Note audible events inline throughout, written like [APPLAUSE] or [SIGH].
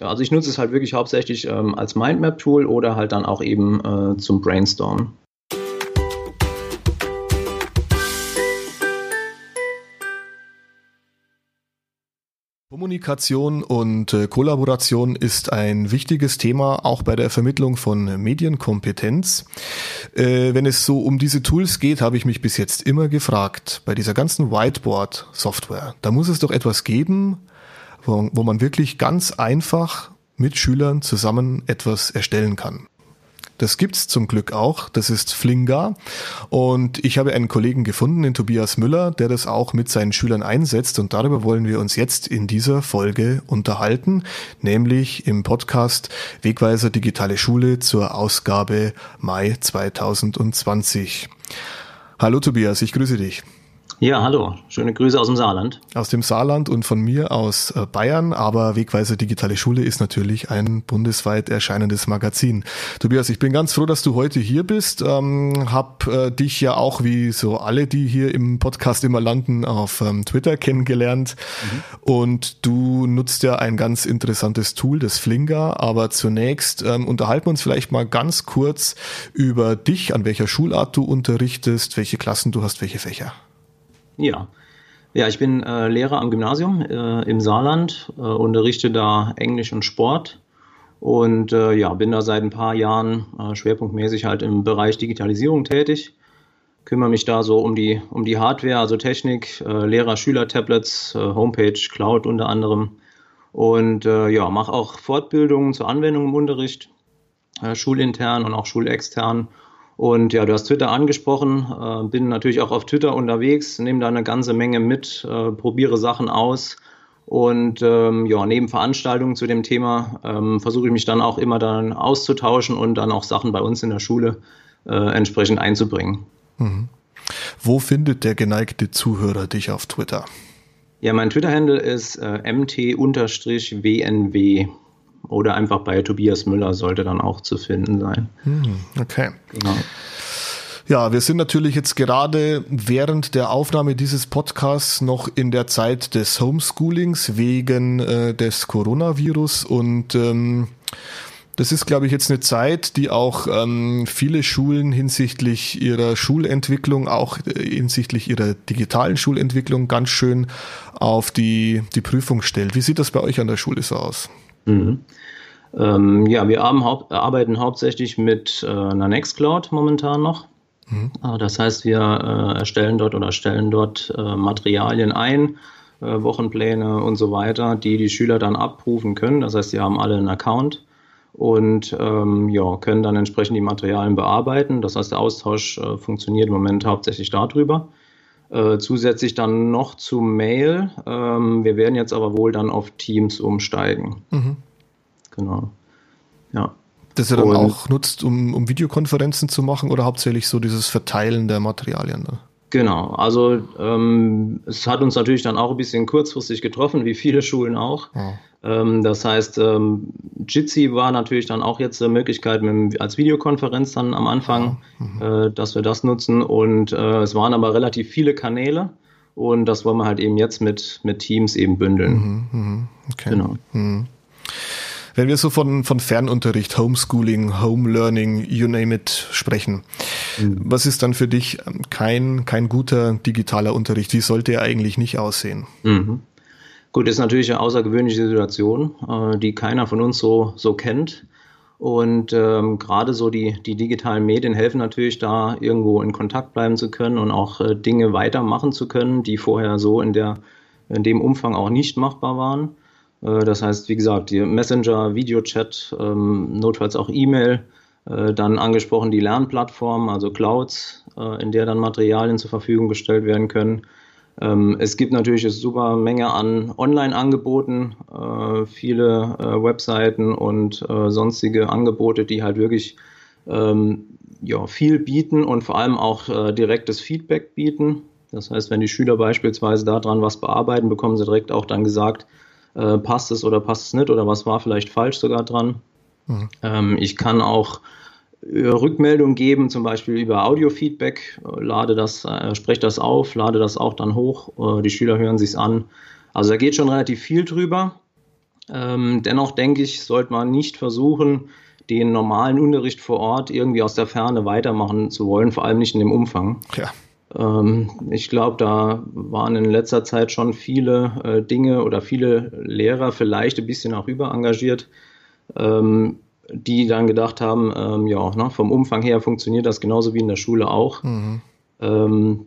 Ja, also ich nutze es halt wirklich hauptsächlich ähm, als Mindmap-Tool oder halt dann auch eben äh, zum Brainstormen. Kommunikation und äh, Kollaboration ist ein wichtiges Thema auch bei der Vermittlung von Medienkompetenz. Äh, wenn es so um diese Tools geht, habe ich mich bis jetzt immer gefragt, bei dieser ganzen Whiteboard-Software, da muss es doch etwas geben, wo, wo man wirklich ganz einfach mit Schülern zusammen etwas erstellen kann. Das gibt's zum Glück auch. Das ist Flinga. Und ich habe einen Kollegen gefunden, den Tobias Müller, der das auch mit seinen Schülern einsetzt. Und darüber wollen wir uns jetzt in dieser Folge unterhalten, nämlich im Podcast Wegweiser Digitale Schule zur Ausgabe Mai 2020. Hallo Tobias, ich grüße dich. Ja, hallo. Schöne Grüße aus dem Saarland. Aus dem Saarland und von mir aus äh, Bayern. Aber Wegweiser Digitale Schule ist natürlich ein bundesweit erscheinendes Magazin. Tobias, ich bin ganz froh, dass du heute hier bist. Ähm, hab äh, dich ja auch wie so alle, die hier im Podcast immer landen, auf ähm, Twitter kennengelernt. Mhm. Und du nutzt ja ein ganz interessantes Tool, das Flinger. Aber zunächst ähm, unterhalten wir uns vielleicht mal ganz kurz über dich, an welcher Schulart du unterrichtest, welche Klassen du hast, welche Fächer. Ja. Ja, ich bin äh, Lehrer am Gymnasium äh, im Saarland, äh, unterrichte da Englisch und Sport und äh, ja, bin da seit ein paar Jahren äh, schwerpunktmäßig halt im Bereich Digitalisierung tätig. Kümmere mich da so um die, um die Hardware, also Technik, äh, Lehrer-Schüler-Tablets, Homepage, Cloud unter anderem. Und ja, mache auch Fortbildungen zur Anwendung im Unterricht, schulintern und auch schulextern und ja, du hast Twitter angesprochen, äh, bin natürlich auch auf Twitter unterwegs, nehme da eine ganze Menge mit, äh, probiere Sachen aus und ähm, ja, neben Veranstaltungen zu dem Thema ähm, versuche ich mich dann auch immer dann auszutauschen und dann auch Sachen bei uns in der Schule äh, entsprechend einzubringen. Mhm. Wo findet der geneigte Zuhörer dich auf Twitter? Ja, mein Twitter-Handle ist äh, mt-wnw oder einfach bei Tobias Müller sollte dann auch zu finden sein. Hm, okay. Genau. Ja, wir sind natürlich jetzt gerade während der Aufnahme dieses Podcasts noch in der Zeit des Homeschoolings wegen äh, des Coronavirus und ähm, das ist, glaube ich, jetzt eine Zeit, die auch ähm, viele Schulen hinsichtlich ihrer Schulentwicklung, auch äh, hinsichtlich ihrer digitalen Schulentwicklung ganz schön auf die, die Prüfung stellt. Wie sieht das bei euch an der Schule so aus? Mhm. Ähm, ja, wir haupt, arbeiten hauptsächlich mit äh, einer Nextcloud momentan noch. Mhm. Äh, das heißt, wir äh, erstellen dort oder stellen dort äh, Materialien ein, äh, Wochenpläne und so weiter, die die Schüler dann abrufen können. Das heißt, sie haben alle einen Account und ähm, ja, können dann entsprechend die Materialien bearbeiten. Das heißt, der Austausch äh, funktioniert im Moment hauptsächlich darüber. Äh, zusätzlich dann noch zu Mail. Ähm, wir werden jetzt aber wohl dann auf Teams umsteigen. Mhm. Genau. Ja. Das ihr dann Und, auch nutzt, um, um Videokonferenzen zu machen oder hauptsächlich so dieses Verteilen der Materialien? Ne? Genau, also ähm, es hat uns natürlich dann auch ein bisschen kurzfristig getroffen, wie viele Schulen auch. Ja. Ähm, das heißt, ähm, Jitsi war natürlich dann auch jetzt eine Möglichkeit mit, als Videokonferenz dann am Anfang, mhm. dass wir das nutzen. Und äh, es waren aber relativ viele Kanäle und das wollen wir halt eben jetzt mit, mit Teams eben bündeln. Mhm, mh. okay. Genau. Mhm. Wenn wir so von, von Fernunterricht, Homeschooling, Home Learning, you name it, sprechen, mhm. was ist dann für dich kein, kein guter digitaler Unterricht? Wie sollte er eigentlich nicht aussehen? Mhm. Gut, ist natürlich eine außergewöhnliche Situation, äh, die keiner von uns so, so kennt. Und ähm, gerade so die, die digitalen Medien helfen natürlich da, irgendwo in Kontakt bleiben zu können und auch äh, Dinge weitermachen zu können, die vorher so in, der, in dem Umfang auch nicht machbar waren. Äh, das heißt, wie gesagt, Messenger, Videochat, ähm, notfalls auch E-Mail, äh, dann angesprochen die Lernplattform, also Clouds, äh, in der dann Materialien zur Verfügung gestellt werden können. Ähm, es gibt natürlich eine super Menge an Online-Angeboten, viele Webseiten und sonstige Angebote, die halt wirklich ähm, ja, viel bieten und vor allem auch direktes Feedback bieten. Das heißt, wenn die Schüler beispielsweise daran was bearbeiten, bekommen sie direkt auch dann gesagt, äh, passt es oder passt es nicht oder was war vielleicht falsch sogar dran. Mhm. Ähm, ich kann auch äh, Rückmeldungen geben, zum Beispiel über Audiofeedback, äh, lade das, äh, spreche das auf, lade das auch dann hoch, äh, die Schüler hören sich's an. Also da geht schon relativ viel drüber. Ähm, dennoch denke ich, sollte man nicht versuchen, den normalen Unterricht vor Ort irgendwie aus der Ferne weitermachen zu wollen, vor allem nicht in dem Umfang. Ja. Ähm, ich glaube, da waren in letzter Zeit schon viele äh, Dinge oder viele Lehrer vielleicht ein bisschen auch überengagiert, ähm, die dann gedacht haben, ähm, ja, ne, vom Umfang her funktioniert das genauso wie in der Schule auch. Mhm. Ähm,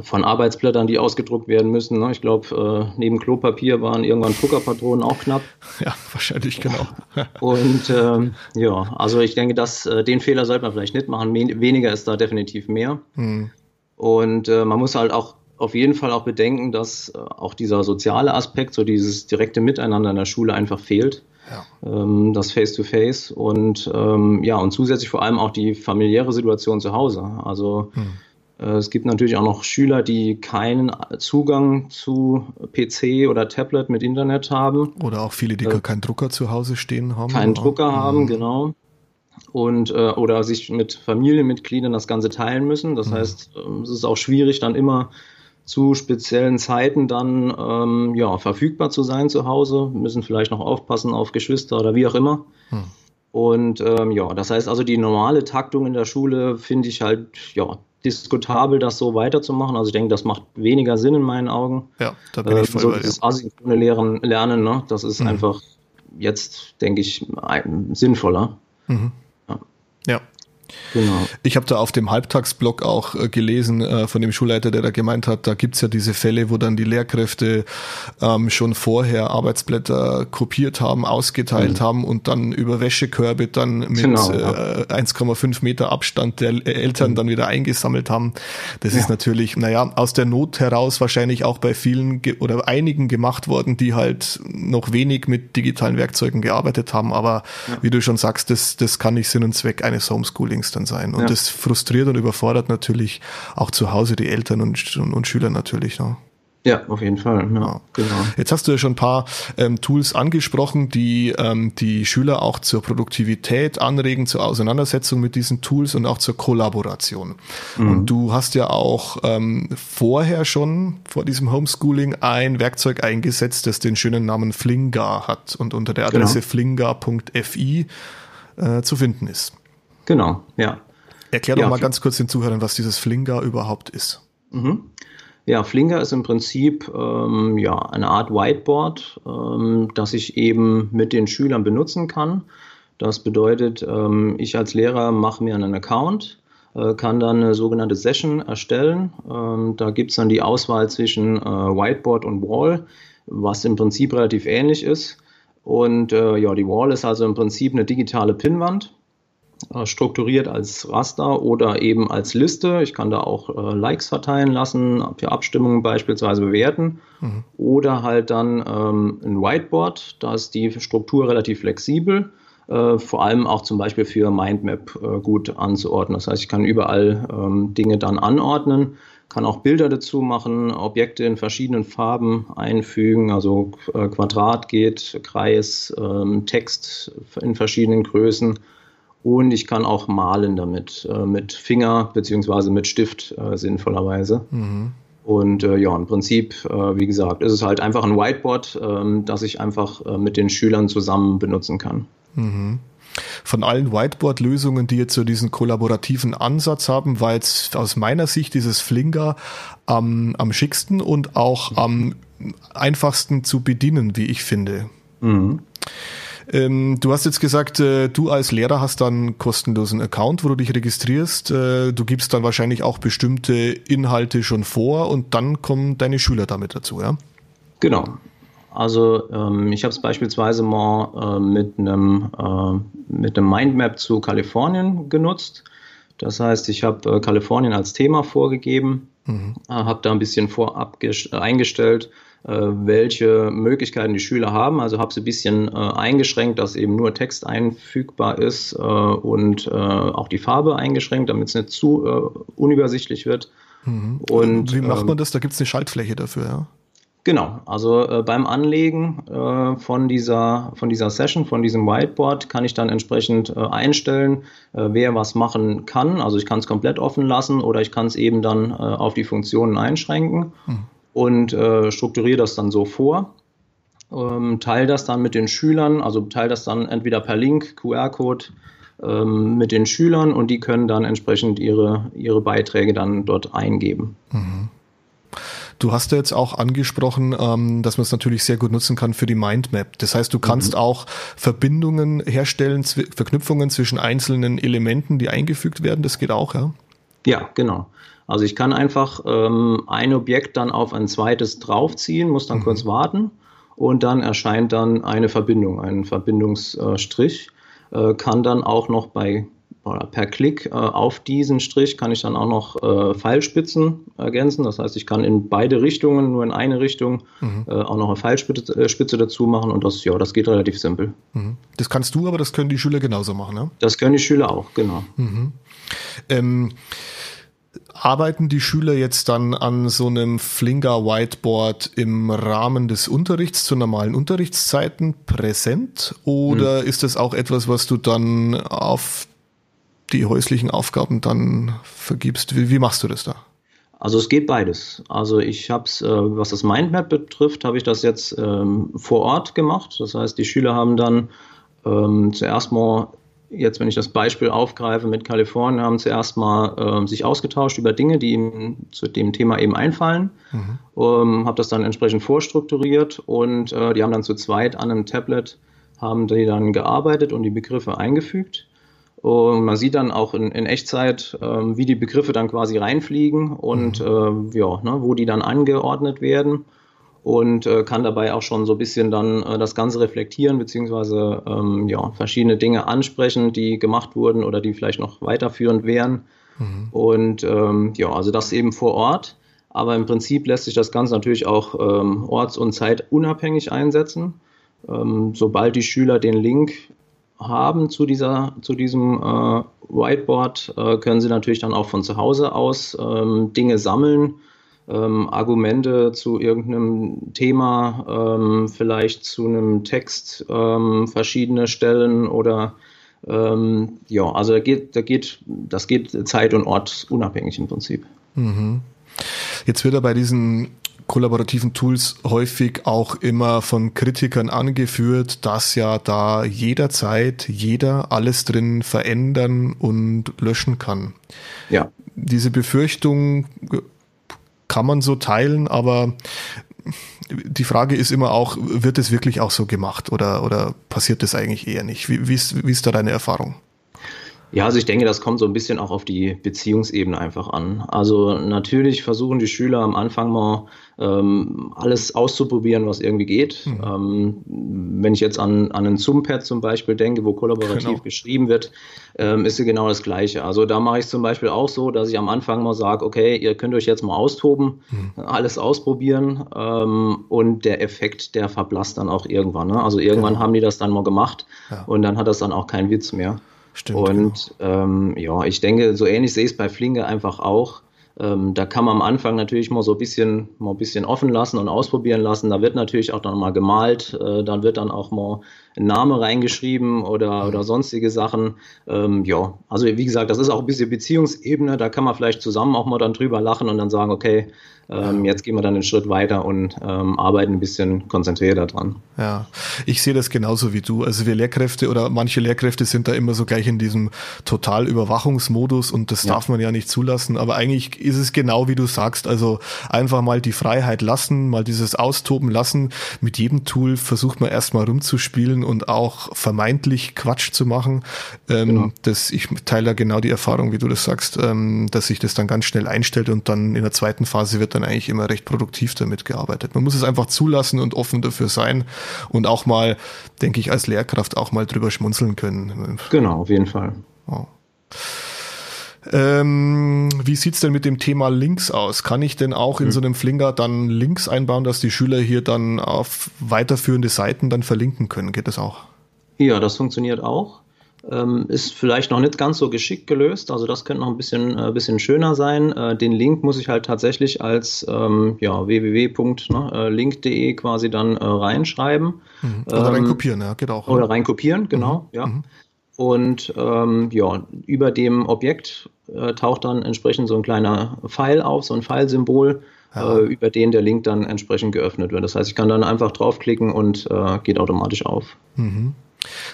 von Arbeitsblättern, die ausgedruckt werden müssen. Ne? Ich glaube, äh, neben Klopapier waren irgendwann Druckerpatronen auch knapp. [LAUGHS] Ja, wahrscheinlich, genau. [LAUGHS] Und ähm, ja, also ich denke, dass äh, den Fehler sollte man vielleicht nicht machen. weniger ist da definitiv mehr. Mhm. Und äh, man muss halt auch auf jeden Fall auch bedenken, dass äh, auch dieser soziale Aspekt, so dieses direkte Miteinander in der Schule einfach fehlt. Ja. Ähm, das Face-to-Face -face und ähm, ja, und zusätzlich vor allem auch die familiäre Situation zu Hause. Also hm. äh, es gibt natürlich auch noch Schüler, die keinen Zugang zu PC oder Tablet mit Internet haben. Oder auch viele, die äh, gar keinen Drucker zu Hause stehen haben. Keinen Drucker hm. haben, genau und äh, oder sich mit Familienmitgliedern das Ganze teilen müssen. Das mhm. heißt, ähm, es ist auch schwierig, dann immer zu speziellen Zeiten dann ähm, ja, verfügbar zu sein zu Hause, müssen vielleicht noch aufpassen auf Geschwister oder wie auch immer. Mhm. Und ähm, ja, das heißt also, die normale Taktung in der Schule finde ich halt ja diskutabel, das so weiterzumachen. Also ich denke, das macht weniger Sinn in meinen Augen. Ja, da bin ich voll so bei dieses asynchrone Lernen, Lernen ne? das ist mhm. einfach jetzt, denke ich, sinnvoller. Mhm. Genau. Ich habe da auf dem Halbtagsblog auch äh, gelesen äh, von dem Schulleiter, der da gemeint hat, da gibt's ja diese Fälle, wo dann die Lehrkräfte ähm, schon vorher Arbeitsblätter kopiert haben, ausgeteilt mhm. haben und dann über Wäschekörbe dann mit genau, ja. äh, 1,5 Meter Abstand der Eltern mhm. dann wieder eingesammelt haben. Das ja. ist natürlich, naja, aus der Not heraus wahrscheinlich auch bei vielen oder einigen gemacht worden, die halt noch wenig mit digitalen Werkzeugen gearbeitet haben. Aber ja. wie du schon sagst, das, das kann nicht Sinn und Zweck eines Homeschoolings dann sein. Und ja. das frustriert und überfordert natürlich auch zu Hause die Eltern und, und, und Schüler natürlich. Ne? Ja, auf jeden Fall. Ja, genau. Jetzt hast du ja schon ein paar ähm, Tools angesprochen, die ähm, die Schüler auch zur Produktivität anregen, zur Auseinandersetzung mit diesen Tools und auch zur Kollaboration. Mhm. Und du hast ja auch ähm, vorher schon vor diesem Homeschooling ein Werkzeug eingesetzt, das den schönen Namen Flingar hat und unter der genau. Adresse genau. flingar.fi äh, zu finden ist. Genau, ja. Erklär doch ja, mal ganz kurz den Zuhörern, was dieses Flinger überhaupt ist. Mhm. Ja, Flinger ist im Prinzip ähm, ja, eine Art Whiteboard, ähm, das ich eben mit den Schülern benutzen kann. Das bedeutet, ähm, ich als Lehrer mache mir einen Account, äh, kann dann eine sogenannte Session erstellen. Ähm, da gibt es dann die Auswahl zwischen äh, Whiteboard und Wall, was im Prinzip relativ ähnlich ist. Und äh, ja, die Wall ist also im Prinzip eine digitale Pinnwand strukturiert als Raster oder eben als Liste. Ich kann da auch äh, Likes verteilen lassen, für Abstimmungen beispielsweise bewerten. Mhm. Oder halt dann ähm, ein Whiteboard, da ist die Struktur relativ flexibel. Äh, vor allem auch zum Beispiel für Mindmap äh, gut anzuordnen. Das heißt, ich kann überall ähm, Dinge dann anordnen, kann auch Bilder dazu machen, Objekte in verschiedenen Farben einfügen, also äh, Quadrat geht, Kreis, ähm, Text in verschiedenen Größen und ich kann auch malen damit, äh, mit Finger beziehungsweise mit Stift äh, sinnvollerweise. Mhm. Und äh, ja, im Prinzip, äh, wie gesagt, ist es halt einfach ein Whiteboard, ähm, das ich einfach äh, mit den Schülern zusammen benutzen kann. Mhm. Von allen Whiteboard-Lösungen, die jetzt so diesen kollaborativen Ansatz haben, war jetzt aus meiner Sicht dieses Flinger am, am schicksten und auch am einfachsten zu bedienen, wie ich finde. Mhm. Ähm, du hast jetzt gesagt, äh, du als Lehrer hast dann einen kostenlosen Account, wo du dich registrierst. Äh, du gibst dann wahrscheinlich auch bestimmte Inhalte schon vor und dann kommen deine Schüler damit dazu, ja? Genau. Also ähm, ich habe es beispielsweise mal äh, mit einem äh, mit einem Mindmap zu Kalifornien genutzt. Das heißt, ich habe äh, Kalifornien als Thema vorgegeben, mhm. Äh, habe da ein bisschen vorab eingestellt, äh, welche Möglichkeiten die Schüler haben. Also habe sie ein bisschen äh, eingeschränkt, dass eben nur Text einfügbar ist äh, und äh, auch die Farbe eingeschränkt, damit es nicht zu äh, unübersichtlich wird. Mhm. Und, Wie macht man ähm, das? Da gibt es eine Schaltfläche dafür, ja? Genau, also äh, beim Anlegen äh, von, dieser, von dieser Session, von diesem Whiteboard, kann ich dann entsprechend äh, einstellen, wer was machen kann. Also ich kann es komplett offen lassen oder ich kann es eben dann auf die Funktionen einschränken. Mhm und äh, strukturiere das dann so vor. ähm, teile das dann mit den Schülern, also teile das dann entweder per Link, QR-Code ähm, mit den Schülern und die können dann entsprechend ihre, ihre Beiträge dann dort eingeben. Mhm. Du hast ja jetzt auch angesprochen, ähm, dass man es natürlich sehr gut nutzen kann für die Mindmap. Das heißt, du kannst mhm. auch Verbindungen herstellen, Verknüpfungen zwischen einzelnen Elementen, die eingefügt werden. Das geht auch, ja? Ja, genau. Also ich kann einfach ähm, ein Objekt dann auf ein zweites draufziehen, muss dann mhm. kurz warten und dann erscheint dann eine Verbindung, ein Verbindungsstrich. Äh, kann dann auch noch bei oder per Klick äh, auf diesen Strich kann ich dann auch noch äh, Pfeilspitzen ergänzen. Das heißt, ich kann in beide Richtungen, nur in eine Richtung, mhm. äh, auch noch eine Pfeilspitze äh, Spitze dazu machen und das, ja, das geht relativ simpel. Mhm. Das kannst du, aber das können die Schüler genauso machen, ne? Das können die Schüler auch, genau. Mhm. Ähm, Arbeiten die Schüler jetzt dann an so einem Flinger Whiteboard im Rahmen des Unterrichts zu normalen Unterrichtszeiten präsent oder hm. ist das auch etwas, was du dann auf die häuslichen Aufgaben dann vergibst? Wie, wie machst du das da? Also es geht beides. Also ich habe es, äh, was das Mindmap betrifft, habe ich das jetzt ähm, vor Ort gemacht. Das heißt, die Schüler haben dann ähm, zuerst mal jetzt, wenn ich das Beispiel aufgreife mit Kalifornien, haben zuerst mal äh, sich ausgetauscht über Dinge, die ihm zu dem Thema eben einfallen. Mhm. Ähm, habe das dann entsprechend vorstrukturiert und äh, die haben dann zu zweit an einem Tablet haben die dann gearbeitet und die Begriffe eingefügt. Und man sieht dann auch in, in Echtzeit, äh, wie die Begriffe dann quasi reinfliegen und mhm. äh, ja, ne, wo die dann angeordnet werden und äh, kann dabei auch schon so ein bisschen dann äh, das Ganze reflektieren, beziehungsweise ähm, ja, verschiedene Dinge ansprechen, die gemacht wurden oder die vielleicht noch weiterführend wären. Mhm. Und ähm, ja, also das eben vor Ort. Aber im Prinzip lässt sich das Ganze natürlich auch ähm, orts- und zeitunabhängig einsetzen. Ähm, sobald die Schüler den Link haben zu, dieser, zu diesem äh, Whiteboard, äh, können sie natürlich dann auch von zu Hause aus ähm, Dinge sammeln ähm, Argumente zu irgendeinem Thema, ähm, vielleicht zu einem Text ähm, verschiedene Stellen oder ähm, ja, also da geht, da geht, das geht zeit- und ortsunabhängig im Prinzip. Mhm. Jetzt wird er bei diesen kollaborativen Tools häufig auch immer von Kritikern angeführt, dass ja da jederzeit jeder alles drin verändern und löschen kann. Ja. Diese Befürchtung kann man so teilen, aber die Frage ist immer auch, wird es wirklich auch so gemacht oder, oder passiert das eigentlich eher nicht? Wie, wie, ist, wie ist da deine Erfahrung? Ja, also ich denke, das kommt so ein bisschen auch auf die Beziehungsebene einfach an. Also natürlich versuchen die Schüler am Anfang mal ähm, alles auszuprobieren, was irgendwie geht. Mhm. Ähm, wenn ich jetzt an, an einen Zoom-Pad zum Beispiel denke, wo kollaborativ genau. geschrieben wird, ähm, ist ja genau das Gleiche. Also da mache ich zum Beispiel auch so, dass ich am Anfang mal sage, okay, ihr könnt euch jetzt mal austoben, mhm. alles ausprobieren ähm, und der Effekt, der verblasst dann auch irgendwann. Ne? Also irgendwann genau. haben die das dann mal gemacht ja. und dann hat das dann auch keinen Witz mehr. Stimmt, und genau. ähm, ja, ich denke, so ähnlich sehe ich es bei Flinke einfach auch. Ähm, da kann man am Anfang natürlich mal so ein bisschen, mal ein bisschen offen lassen und ausprobieren lassen. Da wird natürlich auch dann mal gemalt, äh, dann wird dann auch mal ein Name reingeschrieben oder, mhm. oder sonstige Sachen. Ähm, ja, also wie gesagt, das ist auch ein bisschen Beziehungsebene. Da kann man vielleicht zusammen auch mal dann drüber lachen und dann sagen, okay, ähm, jetzt gehen wir dann einen Schritt weiter und ähm, arbeiten ein bisschen konzentrierter dran. Ja, ich sehe das genauso wie du. Also wir Lehrkräfte oder manche Lehrkräfte sind da immer so gleich in diesem Totalüberwachungsmodus und das ja. darf man ja nicht zulassen. Aber eigentlich ist es genau wie du sagst. Also einfach mal die Freiheit lassen, mal dieses Austoben lassen. Mit jedem Tool versucht man erstmal rumzuspielen und auch vermeintlich Quatsch zu machen. Ähm, genau. das, ich teile da genau die Erfahrung, wie du das sagst, ähm, dass sich das dann ganz schnell einstellt und dann in der zweiten Phase wird dann eigentlich immer recht produktiv damit gearbeitet. Man muss es einfach zulassen und offen dafür sein und auch mal, denke ich, als Lehrkraft auch mal drüber schmunzeln können. Genau, auf jeden Fall. Oh. Ähm, wie sieht's denn mit dem Thema Links aus? Kann ich denn auch in mhm. so einem Flinger dann Links einbauen, dass die Schüler hier dann auf weiterführende Seiten dann verlinken können? Geht das auch? Ja, das funktioniert auch. Ähm, ist vielleicht noch nicht ganz so geschickt gelöst, also das könnte noch ein bisschen, äh, bisschen schöner sein. Äh, den Link muss ich halt tatsächlich als ähm, ja, www.link.de quasi dann äh, reinschreiben. Mhm. Oder ähm, reinkopieren, ja, geht auch. Oder reinkopieren, genau, mhm. ja. Mhm. Und ähm, ja, über dem Objekt äh, taucht dann entsprechend so ein kleiner Pfeil auf, so ein Pfeilsymbol, ja. äh, über den der Link dann entsprechend geöffnet wird. Das heißt, ich kann dann einfach draufklicken und äh, geht automatisch auf. Mhm.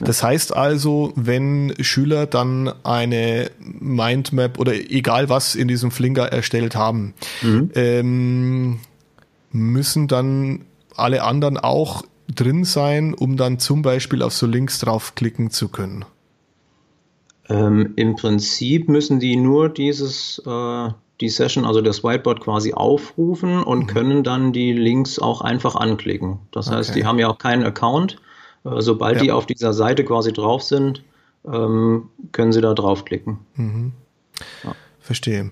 Das heißt also, wenn Schüler dann eine Mindmap oder egal was in diesem Flinger erstellt haben, mhm. ähm, müssen dann alle anderen auch drin sein, um dann zum Beispiel auf so Links draufklicken zu können? Ähm, Im Prinzip müssen die nur dieses, äh, die Session, also das Whiteboard quasi aufrufen und mhm. können dann die Links auch einfach anklicken. Das okay. heißt, die haben ja auch keinen Account. Äh, sobald ja. die auf dieser Seite quasi drauf sind, ähm, können sie da draufklicken. Mhm. Ja. Verstehe.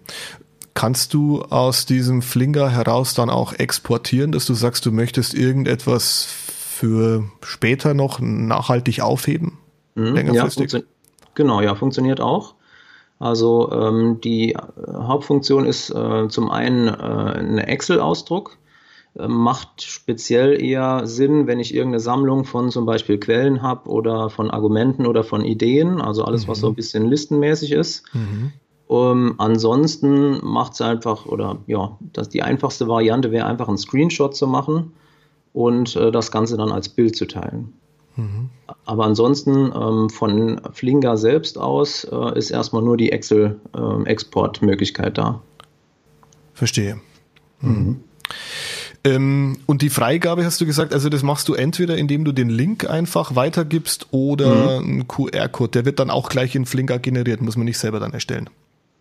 Kannst du aus diesem Flinger heraus dann auch exportieren, dass du sagst, du möchtest irgendetwas für später noch nachhaltig aufheben? Mhm, längerfristig? Ja, genau, ja, funktioniert auch. Also ähm, die Hauptfunktion ist äh, zum einen äh, ein Excel-Ausdruck, äh, macht speziell eher Sinn, wenn ich irgendeine Sammlung von zum Beispiel Quellen habe oder von Argumenten oder von Ideen, also alles, mhm. was so ein bisschen listenmäßig ist. Mhm. Um, ansonsten macht es einfach, oder ja, das, die einfachste Variante wäre einfach einen Screenshot zu machen und äh, das Ganze dann als Bild zu teilen. Mhm. Aber ansonsten ähm, von Flinger selbst aus äh, ist erstmal nur die Excel-Export-Möglichkeit ähm, da. Verstehe. Mhm. Ähm, und die Freigabe hast du gesagt, also das machst du entweder, indem du den Link einfach weitergibst oder mhm. einen QR-Code. Der wird dann auch gleich in Flinger generiert, muss man nicht selber dann erstellen.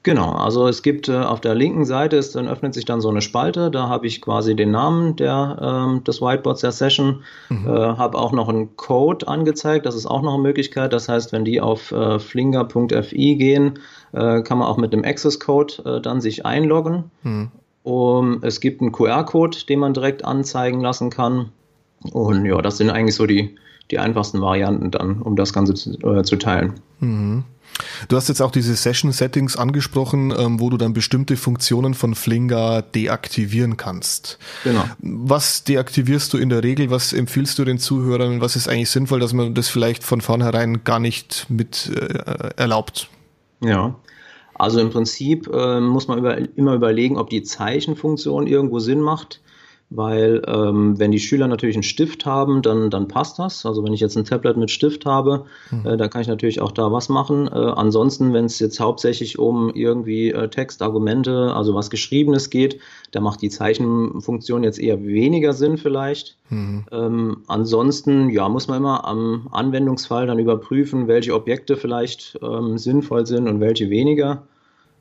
Genau, also es gibt äh, auf der linken Seite, ist, dann öffnet sich dann so eine Spalte, da habe ich quasi den Namen der, ähm, des Whiteboards der Session, mhm. äh, habe auch noch einen Code angezeigt, das ist auch noch eine Möglichkeit, das heißt, wenn die auf äh, flinger.fi gehen, äh, kann man auch mit dem Access-Code äh, dann sich einloggen. Mhm. Um, es gibt einen QR-Code, den man direkt anzeigen lassen kann und ja, das sind eigentlich so die, die einfachsten Varianten dann, um das Ganze zu, äh, zu teilen. Mhm. Du hast jetzt auch diese Session-Settings angesprochen, ähm, wo du dann bestimmte Funktionen von Flinger deaktivieren kannst. Genau. Was deaktivierst du in der Regel? Was empfiehlst du den Zuhörern? Was ist eigentlich sinnvoll, dass man das vielleicht von vornherein gar nicht mit äh, erlaubt? Ja, also im Prinzip äh, muss man über, immer überlegen, ob die Zeichenfunktion irgendwo Sinn macht weil ähm, wenn die Schüler natürlich einen Stift haben, dann, dann passt das. Also wenn ich jetzt ein Tablet mit Stift habe, mhm. äh, dann kann ich natürlich auch da was machen. Äh, ansonsten, wenn es jetzt hauptsächlich um irgendwie äh, Text, Argumente, also was Geschriebenes geht, da macht die Zeichenfunktion jetzt eher weniger Sinn vielleicht. Mhm. Ähm, ansonsten, ja, muss man immer am Anwendungsfall dann überprüfen, welche Objekte vielleicht ähm, sinnvoll sind und welche weniger.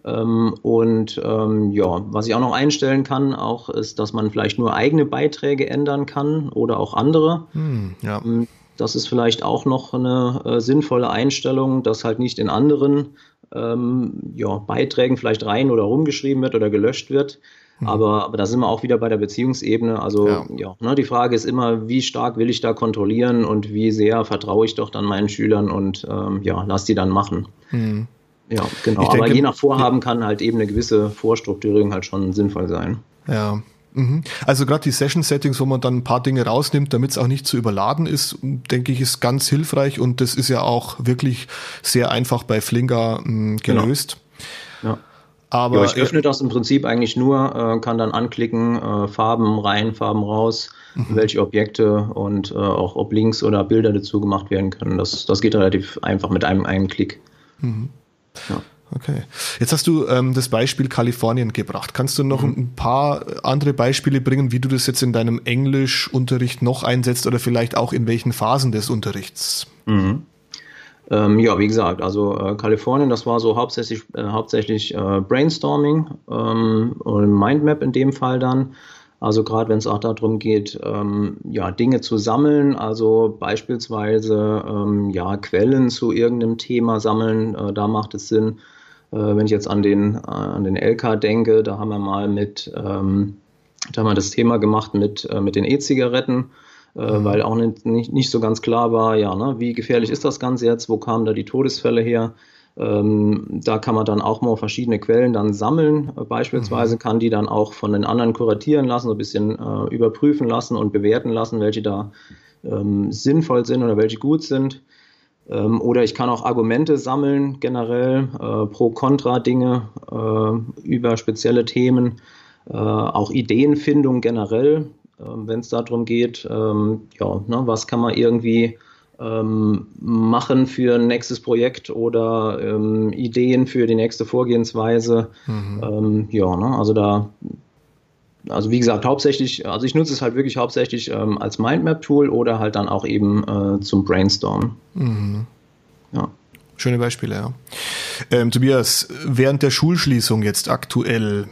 Ähm, und ähm, ja, was ich auch noch einstellen kann, auch ist, dass man vielleicht nur eigene Beiträge ändern kann oder auch andere. Hm, ja. Ähm, das ist vielleicht auch noch eine äh, sinnvolle Einstellung, dass halt nicht in anderen ähm, ja, Beiträgen vielleicht rein oder rumgeschrieben wird oder gelöscht wird. Mhm. Aber, aber da sind wir auch wieder bei der Beziehungsebene. Also ja, ja ne, die Frage ist immer, wie stark will ich da kontrollieren und wie sehr vertraue ich doch dann meinen Schülern und ähm, ja, lass die dann machen. Mhm. Ja, genau. Ich aber denke, je nach Vorhaben kann halt eben eine gewisse Vorstrukturierung halt schon sinnvoll sein. Ja. Mhm. Also gerade die Session-Settings, wo man dann ein paar Dinge rausnimmt, damit es auch nicht zu überladen ist, denke ich, ist ganz hilfreich und das ist ja auch wirklich sehr einfach bei Flinger mh, genau. gelöst. Genau. Ja. Aber ja, ich öffne das im Prinzip eigentlich nur, äh, kann dann anklicken, äh, Farben rein, Farben raus, mhm. welche Objekte und äh, auch ob Links oder Bilder dazu gemacht werden können. Das, das geht relativ einfach mit einem einen Klick. Mhm. Ja. Okay. Jetzt hast du ähm, das Beispiel Kalifornien gebracht. Kannst du noch mhm. ein paar andere Beispiele bringen, wie du das jetzt in deinem Englischunterricht noch einsetzt oder vielleicht auch in welchen Phasen des Unterrichts? Mhm. Ähm, ja, wie gesagt, also äh, Kalifornien, das war so hauptsächlich, äh, hauptsächlich äh, Brainstorming ähm, und Mindmap in dem Fall dann. Also gerade wenn es auch darum geht, ähm, ja, Dinge zu sammeln, also beispielsweise ähm, ja, Quellen zu irgendeinem Thema sammeln, äh, da macht es Sinn. Äh, wenn ich jetzt an den, äh, an den LK denke, da haben wir mal mit, ähm, da haben wir das Thema gemacht mit, äh, mit den E-Zigaretten, äh, mhm. weil auch nicht, nicht, nicht so ganz klar war, ja, ne, wie gefährlich ist das Ganze jetzt, wo kamen da die Todesfälle her? Ähm, da kann man dann auch mal verschiedene Quellen dann sammeln. Äh, beispielsweise mhm. kann die dann auch von den anderen kuratieren lassen, so ein bisschen äh, überprüfen lassen und bewerten lassen, welche da ähm, sinnvoll sind oder welche gut sind. Ähm, oder ich kann auch Argumente sammeln, generell, äh, pro-kontra-Dinge äh, über spezielle Themen, äh, auch Ideenfindung generell, äh, wenn es darum geht, ähm, ja, ne, was kann man irgendwie ähm, machen für ein nächstes Projekt oder ähm, Ideen für die nächste Vorgehensweise. Mhm. Ähm, ja, ne, also da also wie gesagt, hauptsächlich, also ich nutze es halt wirklich hauptsächlich ähm, als Mindmap-Tool oder halt dann auch eben äh, zum Brainstorm. Mhm. Ja. Schöne Beispiele, ja. Ähm, Tobias, während der Schulschließung jetzt aktuell,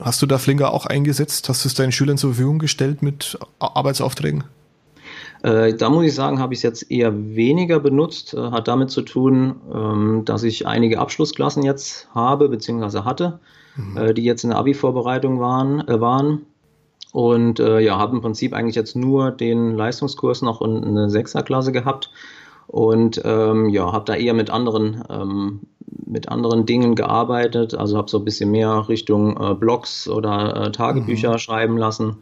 hast du da Flinger auch eingesetzt? Hast du es deinen Schülern zur Verfügung gestellt mit Arbeitsaufträgen? Äh, da muss ich sagen, habe ich es jetzt eher weniger benutzt. Äh, hat damit zu tun, ähm, dass ich einige Abschlussklassen jetzt habe, beziehungsweise hatte mhm. äh, die jetzt in der Abi-Vorbereitung waren, äh, waren. Und äh, ja, habe im Prinzip eigentlich jetzt nur den Leistungskurs noch und eine Sechserklasse gehabt. Und ähm, ja, habe da eher mit anderen, ähm, mit anderen Dingen gearbeitet. Also habe so ein bisschen mehr Richtung äh, Blogs oder Tagebücher mhm. schreiben lassen.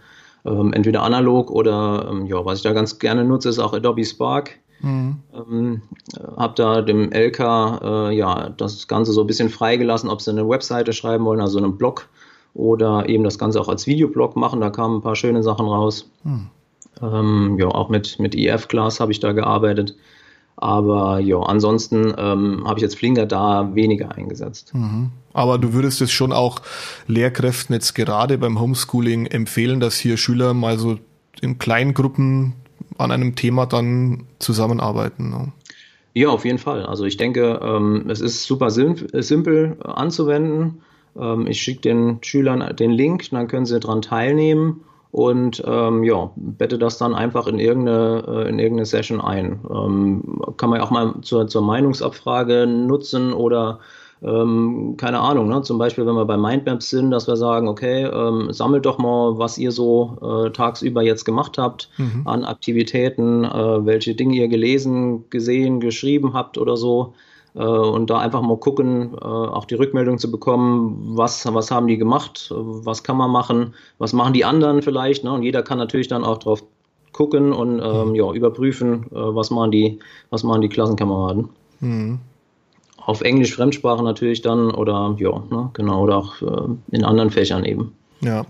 Ähm, entweder analog oder ähm, ja, was ich da ganz gerne nutze, ist auch Adobe Spark. Mhm. Ähm, habe da dem LK äh, ja das Ganze so ein bisschen freigelassen, ob sie eine Webseite schreiben wollen, also einen Blog oder eben das Ganze auch als Videoblog machen. Da kamen ein paar schöne Sachen raus. Mhm. Ähm, ja, auch mit, mit EF-Class habe ich da gearbeitet. Aber ja, ansonsten ähm, habe ich jetzt Flinger da weniger eingesetzt. Mhm. Aber du würdest es schon auch Lehrkräften jetzt gerade beim Homeschooling empfehlen, dass hier Schüler mal so in kleinen Gruppen an einem Thema dann zusammenarbeiten. Ne? Ja, auf jeden Fall. Also ich denke, ähm, es ist super simpel anzuwenden. Ähm, ich schicke den Schülern den Link, dann können sie daran teilnehmen und ähm, ja, bette das dann einfach in irgendeine, äh, in irgendeine Session ein. Ähm, kann man ja auch mal zur, zur Meinungsabfrage nutzen oder ähm, keine Ahnung, ne? zum Beispiel, wenn wir bei Mindmaps sind, dass wir sagen, okay, ähm, sammelt doch mal, was ihr so äh, tagsüber jetzt gemacht habt mhm. an Aktivitäten, äh, welche Dinge ihr gelesen, gesehen, geschrieben habt oder so. Äh, und da einfach mal gucken, äh, auch die Rückmeldung zu bekommen, was, was haben die gemacht, was kann man machen, was machen die anderen vielleicht. Ne? Und jeder kann natürlich dann auch drauf gucken und ähm, mhm. ja, überprüfen, äh, was machen die, was machen die Klassenkameraden. Mhm auf Englisch Fremdsprache natürlich dann oder ja, ne, genau, oder auch äh, in anderen Fächern eben. Ja.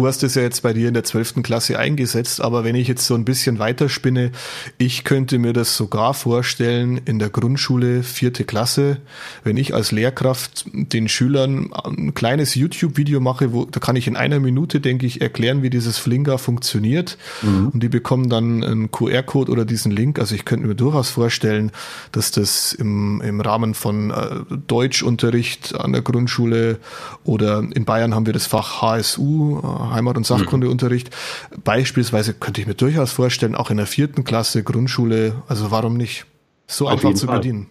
Du hast es ja jetzt bei dir in der 12. Klasse eingesetzt, aber wenn ich jetzt so ein bisschen weiterspinne, ich könnte mir das sogar vorstellen in der Grundschule, vierte Klasse, wenn ich als Lehrkraft den Schülern ein kleines YouTube-Video mache, wo, da kann ich in einer Minute, denke ich, erklären, wie dieses Flinga funktioniert mhm. und die bekommen dann einen QR-Code oder diesen Link. Also ich könnte mir durchaus vorstellen, dass das im, im Rahmen von äh, Deutschunterricht an der Grundschule oder in Bayern haben wir das Fach HSU, Heimat- und Sachkundeunterricht. Mhm. Beispielsweise könnte ich mir durchaus vorstellen, auch in der vierten Klasse Grundschule, also warum nicht? So auf einfach zu Fall. bedienen.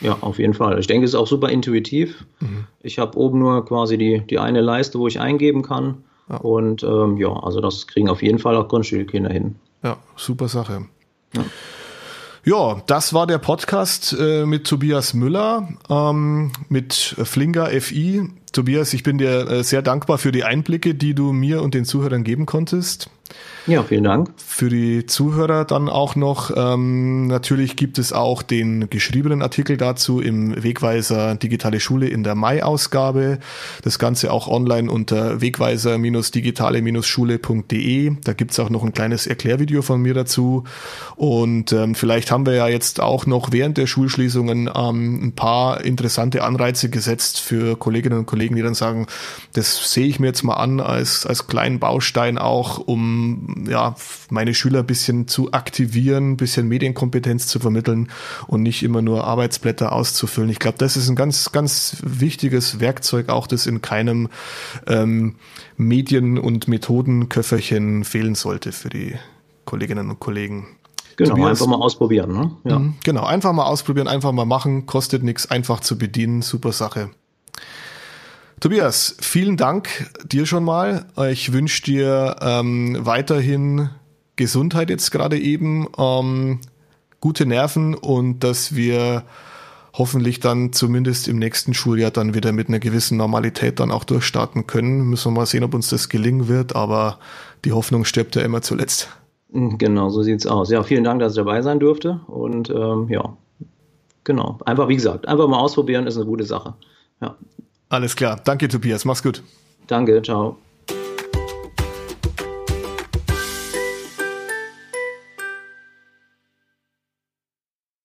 Ja, auf jeden Fall. Ich denke, es ist auch super intuitiv. Mhm. Ich habe oben nur quasi die, die eine Leiste, wo ich eingeben kann. Ja. Und ähm, ja, also das kriegen auf jeden Fall auch Grundschulkinder hin. Ja, super Sache. Ja. Ja, das war der Podcast äh, mit Tobias Müller, ähm, mit Flinger FI. Tobias, ich bin dir äh, sehr dankbar für die Einblicke, die du mir und den Zuhörern geben konntest. Ja, vielen Dank. Für die Zuhörer dann auch noch, ähm, natürlich gibt es auch den geschriebenen Artikel dazu im Wegweiser Digitale Schule in der Mai-Ausgabe. Das Ganze auch online unter wegweiser-digitale-schule.de. Da gibt's auch noch ein kleines Erklärvideo von mir dazu. Und ähm, vielleicht haben wir ja jetzt auch noch während der Schulschließungen ähm, ein paar interessante Anreize gesetzt für Kolleginnen und Kollegen, die dann sagen, das sehe ich mir jetzt mal an als, als kleinen Baustein auch, um ja, meine Schüler ein bisschen zu aktivieren, ein bisschen Medienkompetenz zu vermitteln und nicht immer nur Arbeitsblätter auszufüllen. Ich glaube, das ist ein ganz, ganz wichtiges Werkzeug, auch das in keinem ähm, Medien- und Methodenköfferchen fehlen sollte für die Kolleginnen und Kollegen. Genau, Tobias, einfach mal ausprobieren. Ne? Ja. Mhm, genau, einfach mal ausprobieren, einfach mal machen, kostet nichts, einfach zu bedienen, super Sache. Tobias, vielen Dank dir schon mal. Ich wünsche dir ähm, weiterhin Gesundheit jetzt gerade eben, ähm, gute Nerven und dass wir hoffentlich dann zumindest im nächsten Schuljahr dann wieder mit einer gewissen Normalität dann auch durchstarten können. Müssen wir mal sehen, ob uns das gelingen wird, aber die Hoffnung stirbt ja immer zuletzt. Genau, so sieht's aus. Ja, vielen Dank, dass ich dabei sein durfte und ähm, ja, genau. Einfach, wie gesagt, einfach mal ausprobieren ist eine gute Sache. Ja. Alles klar. Danke, Tobias. Mach's gut. Danke. Ciao.